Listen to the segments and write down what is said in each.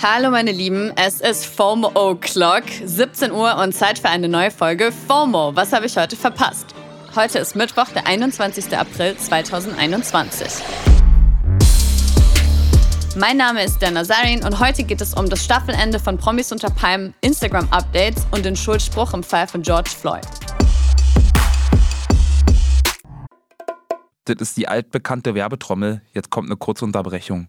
Hallo meine Lieben, es ist FOMO O'Clock, 17 Uhr und Zeit für eine neue Folge FOMO. Was habe ich heute verpasst? Heute ist Mittwoch, der 21. April 2021. Mein Name ist Dan Nazarin und heute geht es um das Staffelende von Promis unter Palmen, Instagram-Updates und den Schuldspruch im Fall von George Floyd. Das ist die altbekannte Werbetrommel. Jetzt kommt eine kurze Unterbrechung.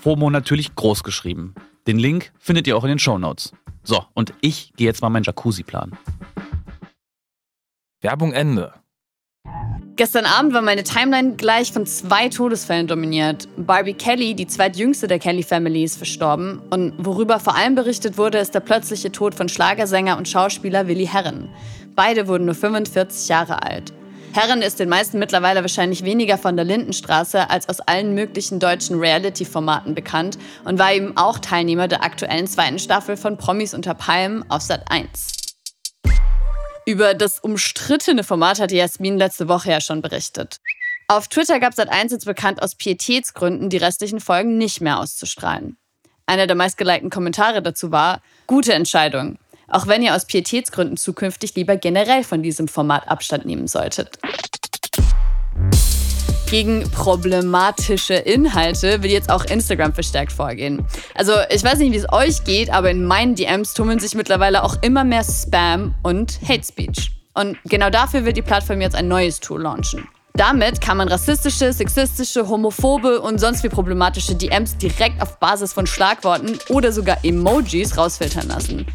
FOMO natürlich groß geschrieben. Den Link findet ihr auch in den Shownotes. So, und ich gehe jetzt mal meinen Jacuzzi planen. Werbung Ende. Gestern Abend war meine Timeline gleich von zwei Todesfällen dominiert. Barbie Kelly, die zweitjüngste der Kelly Family, ist verstorben. Und worüber vor allem berichtet wurde, ist der plötzliche Tod von Schlagersänger und Schauspieler Willi Herren. Beide wurden nur 45 Jahre alt. Herren ist den meisten mittlerweile wahrscheinlich weniger von der Lindenstraße als aus allen möglichen deutschen Reality-Formaten bekannt und war eben auch Teilnehmer der aktuellen zweiten Staffel von Promis unter Palmen auf Sat 1. Über das umstrittene Format hatte Jasmin letzte Woche ja schon berichtet. Auf Twitter gab Sat1 jetzt bekannt, aus Pietätsgründen die restlichen Folgen nicht mehr auszustrahlen. Einer der meistgelikten Kommentare dazu war, gute Entscheidung. Auch wenn ihr aus Pietätsgründen zukünftig lieber generell von diesem Format Abstand nehmen solltet. Gegen problematische Inhalte will jetzt auch Instagram verstärkt vorgehen. Also ich weiß nicht, wie es euch geht, aber in meinen DMs tummeln sich mittlerweile auch immer mehr Spam und Hate Speech. Und genau dafür wird die Plattform jetzt ein neues Tool launchen. Damit kann man rassistische, sexistische, homophobe und sonst wie problematische DMs direkt auf Basis von Schlagworten oder sogar Emojis rausfiltern lassen.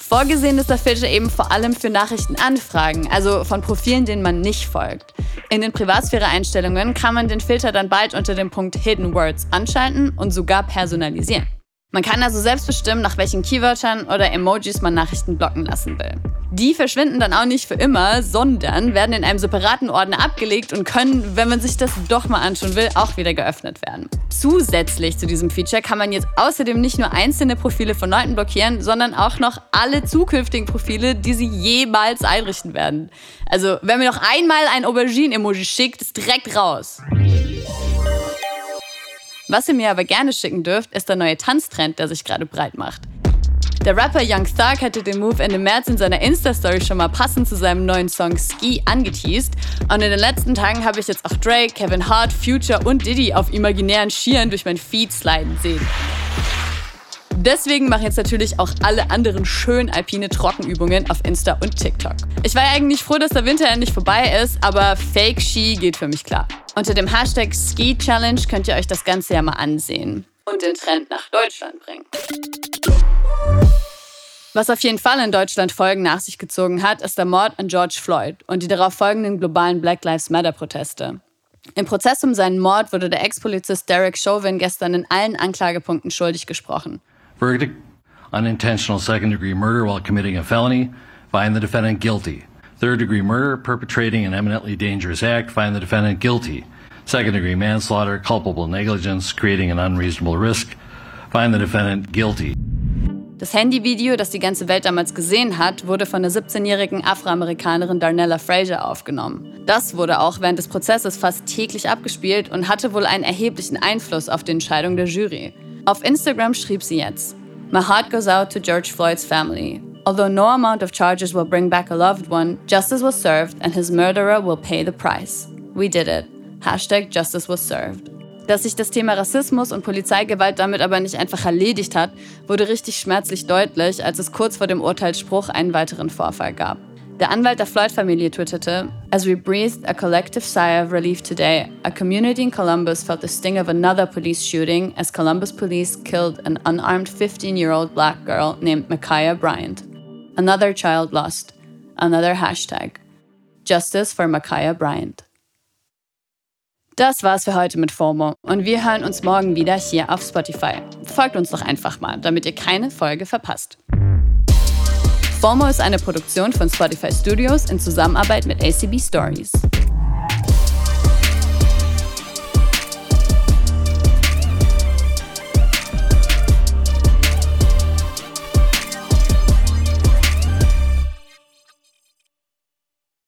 Vorgesehen ist der Filter eben vor allem für Nachrichtenanfragen, also von Profilen, denen man nicht folgt. In den Privatsphäre-Einstellungen kann man den Filter dann bald unter dem Punkt Hidden Words anschalten und sogar personalisieren. Man kann also selbst bestimmen, nach welchen Keywörtern oder Emojis man Nachrichten blocken lassen will. Die verschwinden dann auch nicht für immer, sondern werden in einem separaten Ordner abgelegt und können, wenn man sich das doch mal anschauen will, auch wieder geöffnet werden. Zusätzlich zu diesem Feature kann man jetzt außerdem nicht nur einzelne Profile von Leuten blockieren, sondern auch noch alle zukünftigen Profile, die sie jemals einrichten werden. Also, wenn mir noch einmal ein Aubergine-Emoji schickt, ist direkt raus. Was ihr mir aber gerne schicken dürft, ist der neue Tanztrend, der sich gerade breit macht. Der Rapper Young Thug hatte den Move Ende März in seiner Insta-Story schon mal passend zu seinem neuen Song Ski angeteased. Und in den letzten Tagen habe ich jetzt auch Drake, Kevin Hart, Future und Diddy auf imaginären Skiern durch mein Feed sliden sehen. Deswegen machen jetzt natürlich auch alle anderen schön alpine Trockenübungen auf Insta und TikTok. Ich war ja eigentlich froh, dass der Winter endlich vorbei ist, aber Fake Ski geht für mich klar. Unter dem Hashtag Ski Challenge könnt ihr euch das Ganze ja mal ansehen und den Trend nach Deutschland bringen. Was auf jeden Fall in Deutschland Folgen nach sich gezogen hat, ist der Mord an George Floyd und die darauf folgenden globalen Black Lives Matter Proteste. Im Prozess um seinen Mord wurde der Ex-Polizist Derek Chauvin gestern in allen Anklagepunkten schuldig gesprochen. Verdict unintentional second degree murder while committing a felony, find the defendant guilty. Third degree murder, perpetrating an eminently dangerous act, find the defendant guilty. Second degree manslaughter, culpable negligence, creating an unreasonable risk, find the defendant guilty. Das Handyvideo, das die ganze Welt damals gesehen hat, wurde von der 17-jährigen Afroamerikanerin Darnella Fraser aufgenommen. Das wurde auch während des Prozesses fast täglich abgespielt und hatte wohl einen erheblichen Einfluss auf die Entscheidung der Jury. Auf Instagram schrieb sie jetzt: My heart goes out to George Floyd's family. Although no amount of charges will bring back a loved one, justice was served and his murderer will pay the price. We did it. Hashtag justice was served. Dass sich das Thema Rassismus und Polizeigewalt damit aber nicht einfach erledigt hat, wurde richtig schmerzlich deutlich, als es kurz vor dem Urteilsspruch einen weiteren Vorfall gab. Der Anwalt der Floyd-Familie twitterte, As we breathed a collective sigh of relief today, a community in Columbus felt the sting of another police shooting as Columbus police killed an unarmed 15-year-old black girl named Micaiah Bryant. Another child lost. Another hashtag. Justice for Micaiah Bryant. Das war's für heute mit FOMO und wir hören uns morgen wieder hier auf Spotify. Folgt uns doch einfach mal, damit ihr keine Folge verpasst. FOMO ist eine Produktion von Spotify Studios in Zusammenarbeit mit ACB Stories.